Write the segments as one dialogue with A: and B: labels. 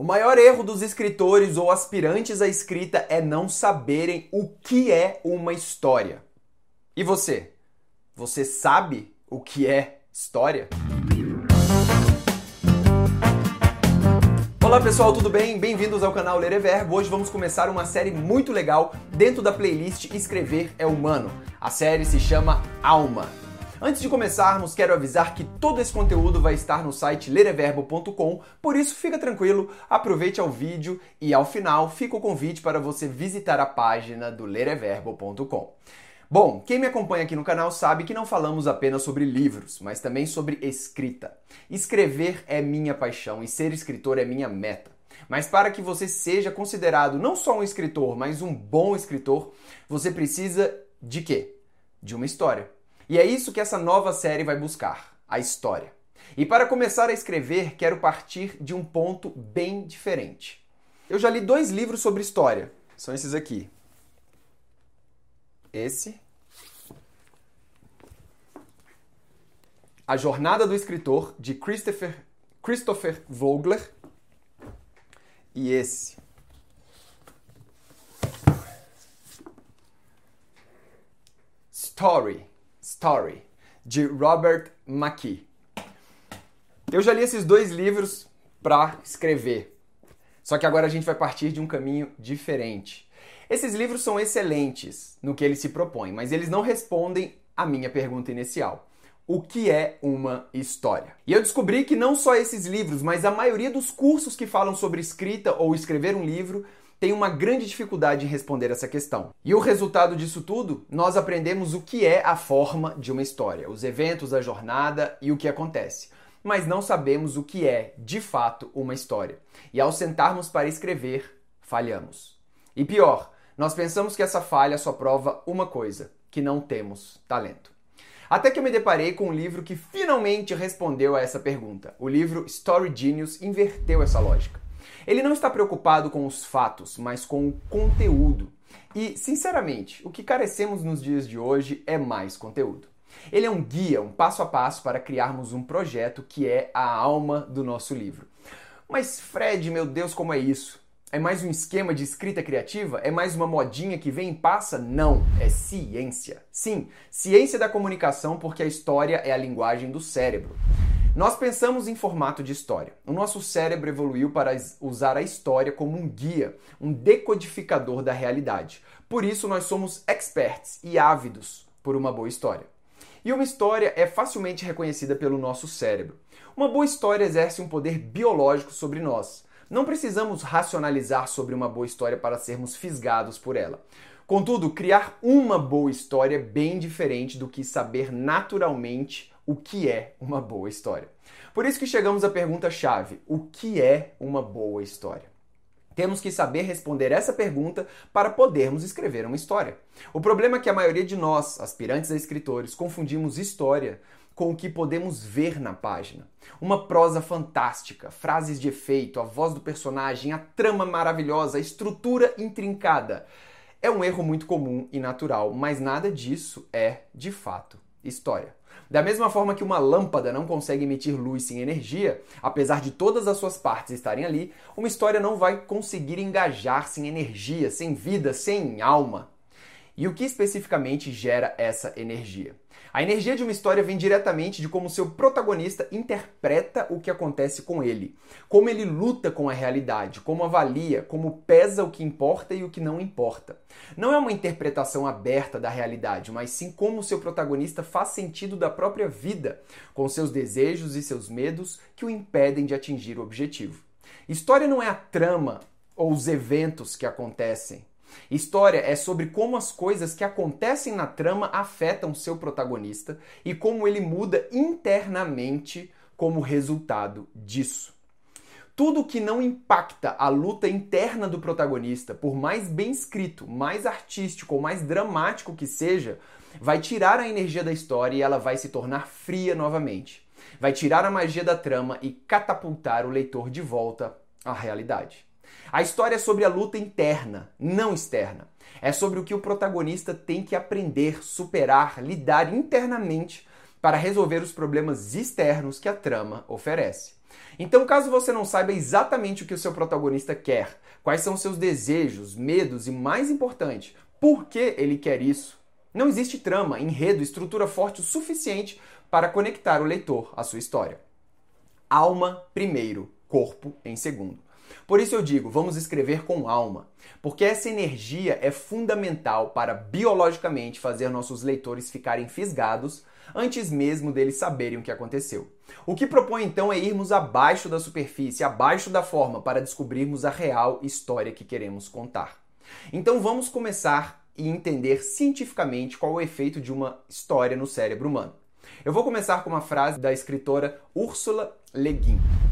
A: O maior erro dos escritores ou aspirantes à escrita é não saberem o que é uma história. E você? Você sabe o que é história? Olá pessoal, tudo bem? Bem-vindos ao canal Ler é Verbo. Hoje vamos começar uma série muito legal dentro da playlist Escrever é Humano. A série se chama Alma. Antes de começarmos, quero avisar que todo esse conteúdo vai estar no site lereverbo.com, por isso fica tranquilo, aproveite ao vídeo e ao final fica o convite para você visitar a página do lereverbo.com. Bom, quem me acompanha aqui no canal sabe que não falamos apenas sobre livros, mas também sobre escrita. Escrever é minha paixão e ser escritor é minha meta. Mas para que você seja considerado não só um escritor, mas um bom escritor, você precisa de quê? De uma história. E é isso que essa nova série vai buscar: a história. E para começar a escrever, quero partir de um ponto bem diferente. Eu já li dois livros sobre história. São esses aqui. Esse. A Jornada do Escritor, de Christopher, Christopher Vogler. E esse. Story, Story, de Robert McKee. Eu já li esses dois livros para escrever, só que agora a gente vai partir de um caminho diferente. Esses livros são excelentes no que eles se propõem, mas eles não respondem à minha pergunta inicial. O que é uma história? E eu descobri que não só esses livros, mas a maioria dos cursos que falam sobre escrita ou escrever um livro tem uma grande dificuldade em responder essa questão. E o resultado disso tudo, nós aprendemos o que é a forma de uma história, os eventos, a jornada e o que acontece. Mas não sabemos o que é, de fato, uma história. E ao sentarmos para escrever, falhamos. E pior, nós pensamos que essa falha só prova uma coisa: que não temos talento. Até que eu me deparei com um livro que finalmente respondeu a essa pergunta. O livro Story Genius inverteu essa lógica. Ele não está preocupado com os fatos, mas com o conteúdo. E, sinceramente, o que carecemos nos dias de hoje é mais conteúdo. Ele é um guia, um passo a passo para criarmos um projeto que é a alma do nosso livro. Mas, Fred, meu Deus, como é isso? É mais um esquema de escrita criativa? É mais uma modinha que vem e passa? Não, é ciência. Sim, ciência da comunicação, porque a história é a linguagem do cérebro. Nós pensamos em formato de história. O nosso cérebro evoluiu para usar a história como um guia, um decodificador da realidade. Por isso, nós somos experts e ávidos por uma boa história. E uma história é facilmente reconhecida pelo nosso cérebro. Uma boa história exerce um poder biológico sobre nós. Não precisamos racionalizar sobre uma boa história para sermos fisgados por ela. Contudo, criar uma boa história é bem diferente do que saber naturalmente o que é uma boa história. Por isso que chegamos à pergunta-chave: o que é uma boa história? Temos que saber responder essa pergunta para podermos escrever uma história. O problema é que a maioria de nós, aspirantes a escritores, confundimos história com o que podemos ver na página. Uma prosa fantástica, frases de efeito, a voz do personagem, a trama maravilhosa, a estrutura intrincada. É um erro muito comum e natural, mas nada disso é, de fato, história. Da mesma forma que uma lâmpada não consegue emitir luz sem energia, apesar de todas as suas partes estarem ali, uma história não vai conseguir engajar sem energia, sem vida, sem alma. E o que especificamente gera essa energia? A energia de uma história vem diretamente de como seu protagonista interpreta o que acontece com ele, como ele luta com a realidade, como avalia, como pesa o que importa e o que não importa. Não é uma interpretação aberta da realidade, mas sim como seu protagonista faz sentido da própria vida, com seus desejos e seus medos que o impedem de atingir o objetivo. História não é a trama ou os eventos que acontecem, História é sobre como as coisas que acontecem na trama afetam seu protagonista e como ele muda internamente como resultado disso. Tudo que não impacta a luta interna do protagonista, por mais bem escrito, mais artístico ou mais dramático que seja, vai tirar a energia da história e ela vai se tornar fria novamente. Vai tirar a magia da trama e catapultar o leitor de volta à realidade. A história é sobre a luta interna, não externa. É sobre o que o protagonista tem que aprender, superar, lidar internamente para resolver os problemas externos que a trama oferece. Então, caso você não saiba exatamente o que o seu protagonista quer, quais são seus desejos, medos e, mais importante, por que ele quer isso, não existe trama, enredo, estrutura forte o suficiente para conectar o leitor à sua história. Alma primeiro, corpo em segundo. Por isso eu digo, vamos escrever com alma, porque essa energia é fundamental para biologicamente fazer nossos leitores ficarem fisgados antes mesmo deles saberem o que aconteceu. O que propõe então é irmos abaixo da superfície, abaixo da forma, para descobrirmos a real história que queremos contar. Então vamos começar e entender cientificamente qual é o efeito de uma história no cérebro humano. Eu vou começar com uma frase da escritora Ursula Le Guin.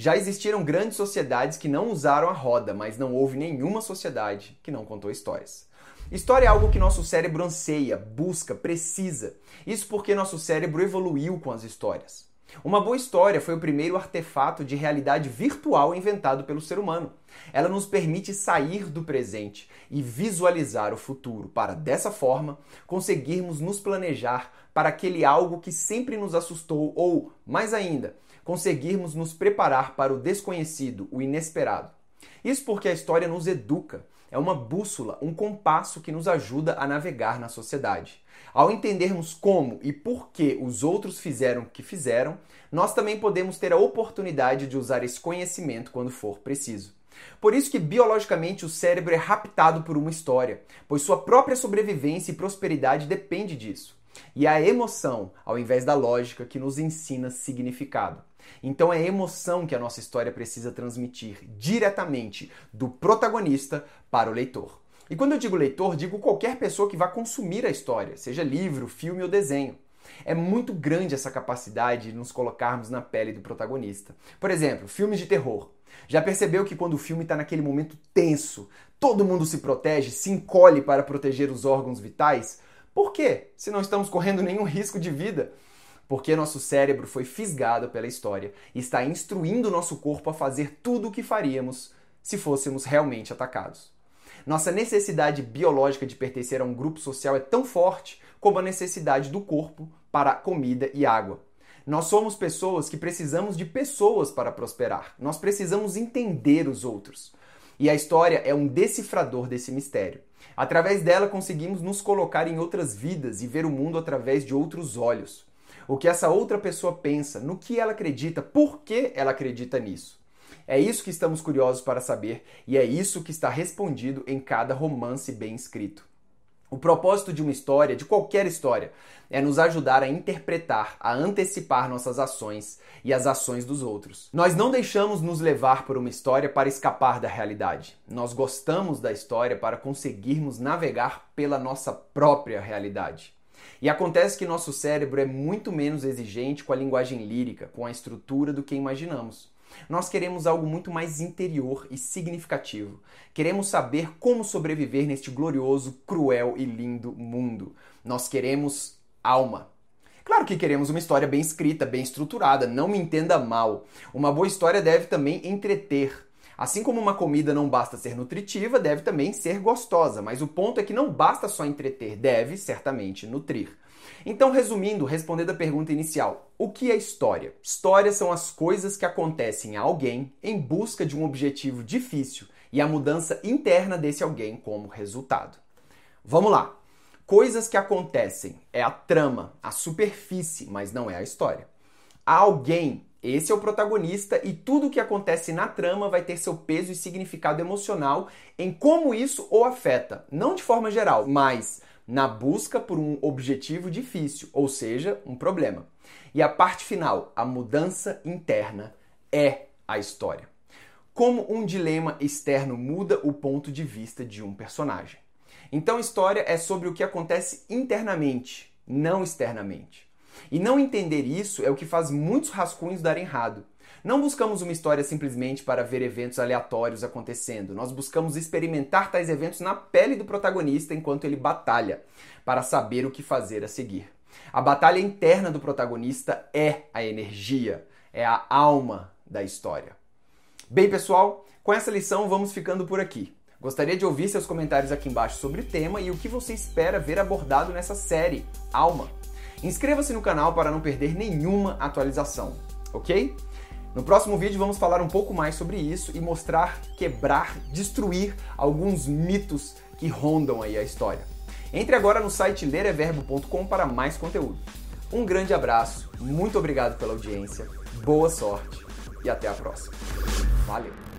A: Já existiram grandes sociedades que não usaram a roda, mas não houve nenhuma sociedade que não contou histórias. História é algo que nosso cérebro anseia, busca, precisa. Isso porque nosso cérebro evoluiu com as histórias. Uma boa história foi o primeiro artefato de realidade virtual inventado pelo ser humano. Ela nos permite sair do presente e visualizar o futuro, para dessa forma conseguirmos nos planejar para aquele algo que sempre nos assustou ou, mais ainda, conseguirmos nos preparar para o desconhecido, o inesperado. Isso porque a história nos educa, é uma bússola, um compasso que nos ajuda a navegar na sociedade. Ao entendermos como e por que os outros fizeram o que fizeram, nós também podemos ter a oportunidade de usar esse conhecimento quando for preciso. Por isso que biologicamente o cérebro é raptado por uma história, pois sua própria sobrevivência e prosperidade depende disso. E a emoção, ao invés da lógica, que nos ensina significado. Então é a emoção que a nossa história precisa transmitir diretamente do protagonista para o leitor. E quando eu digo leitor, digo qualquer pessoa que vá consumir a história, seja livro, filme ou desenho. É muito grande essa capacidade de nos colocarmos na pele do protagonista. Por exemplo, filmes de terror. Já percebeu que quando o filme está naquele momento tenso, todo mundo se protege, se encolhe para proteger os órgãos vitais? Por quê? Se não estamos correndo nenhum risco de vida porque nosso cérebro foi fisgado pela história e está instruindo nosso corpo a fazer tudo o que faríamos se fôssemos realmente atacados. Nossa necessidade biológica de pertencer a um grupo social é tão forte como a necessidade do corpo para comida e água. Nós somos pessoas que precisamos de pessoas para prosperar. Nós precisamos entender os outros. E a história é um decifrador desse mistério. Através dela conseguimos nos colocar em outras vidas e ver o mundo através de outros olhos o que essa outra pessoa pensa, no que ela acredita, por que ela acredita nisso. É isso que estamos curiosos para saber e é isso que está respondido em cada romance bem escrito. O propósito de uma história, de qualquer história, é nos ajudar a interpretar, a antecipar nossas ações e as ações dos outros. Nós não deixamos nos levar por uma história para escapar da realidade. Nós gostamos da história para conseguirmos navegar pela nossa própria realidade. E acontece que nosso cérebro é muito menos exigente com a linguagem lírica, com a estrutura do que imaginamos. Nós queremos algo muito mais interior e significativo. Queremos saber como sobreviver neste glorioso, cruel e lindo mundo. Nós queremos alma. Claro que queremos uma história bem escrita, bem estruturada, não me entenda mal. Uma boa história deve também entreter, Assim como uma comida não basta ser nutritiva, deve também ser gostosa, mas o ponto é que não basta só entreter, deve certamente nutrir. Então, resumindo, respondendo a pergunta inicial, o que é história? Histórias são as coisas que acontecem a alguém em busca de um objetivo difícil e a mudança interna desse alguém como resultado. Vamos lá. Coisas que acontecem é a trama, a superfície, mas não é a história. Há alguém esse é o protagonista e tudo o que acontece na trama vai ter seu peso e significado emocional em como isso o afeta, não de forma geral, mas na busca por um objetivo difícil, ou seja, um problema. E a parte final, a mudança interna, é a história. Como um dilema externo muda o ponto de vista de um personagem. Então, história é sobre o que acontece internamente, não externamente. E não entender isso é o que faz muitos rascunhos darem errado. Não buscamos uma história simplesmente para ver eventos aleatórios acontecendo. Nós buscamos experimentar tais eventos na pele do protagonista enquanto ele batalha, para saber o que fazer a seguir. A batalha interna do protagonista é a energia, é a alma da história. Bem, pessoal, com essa lição vamos ficando por aqui. Gostaria de ouvir seus comentários aqui embaixo sobre o tema e o que você espera ver abordado nessa série, Alma. Inscreva-se no canal para não perder nenhuma atualização, ok? No próximo vídeo vamos falar um pouco mais sobre isso e mostrar, quebrar, destruir alguns mitos que rondam aí a história. Entre agora no site lereverbo.com para mais conteúdo. Um grande abraço, muito obrigado pela audiência, boa sorte e até a próxima. Valeu!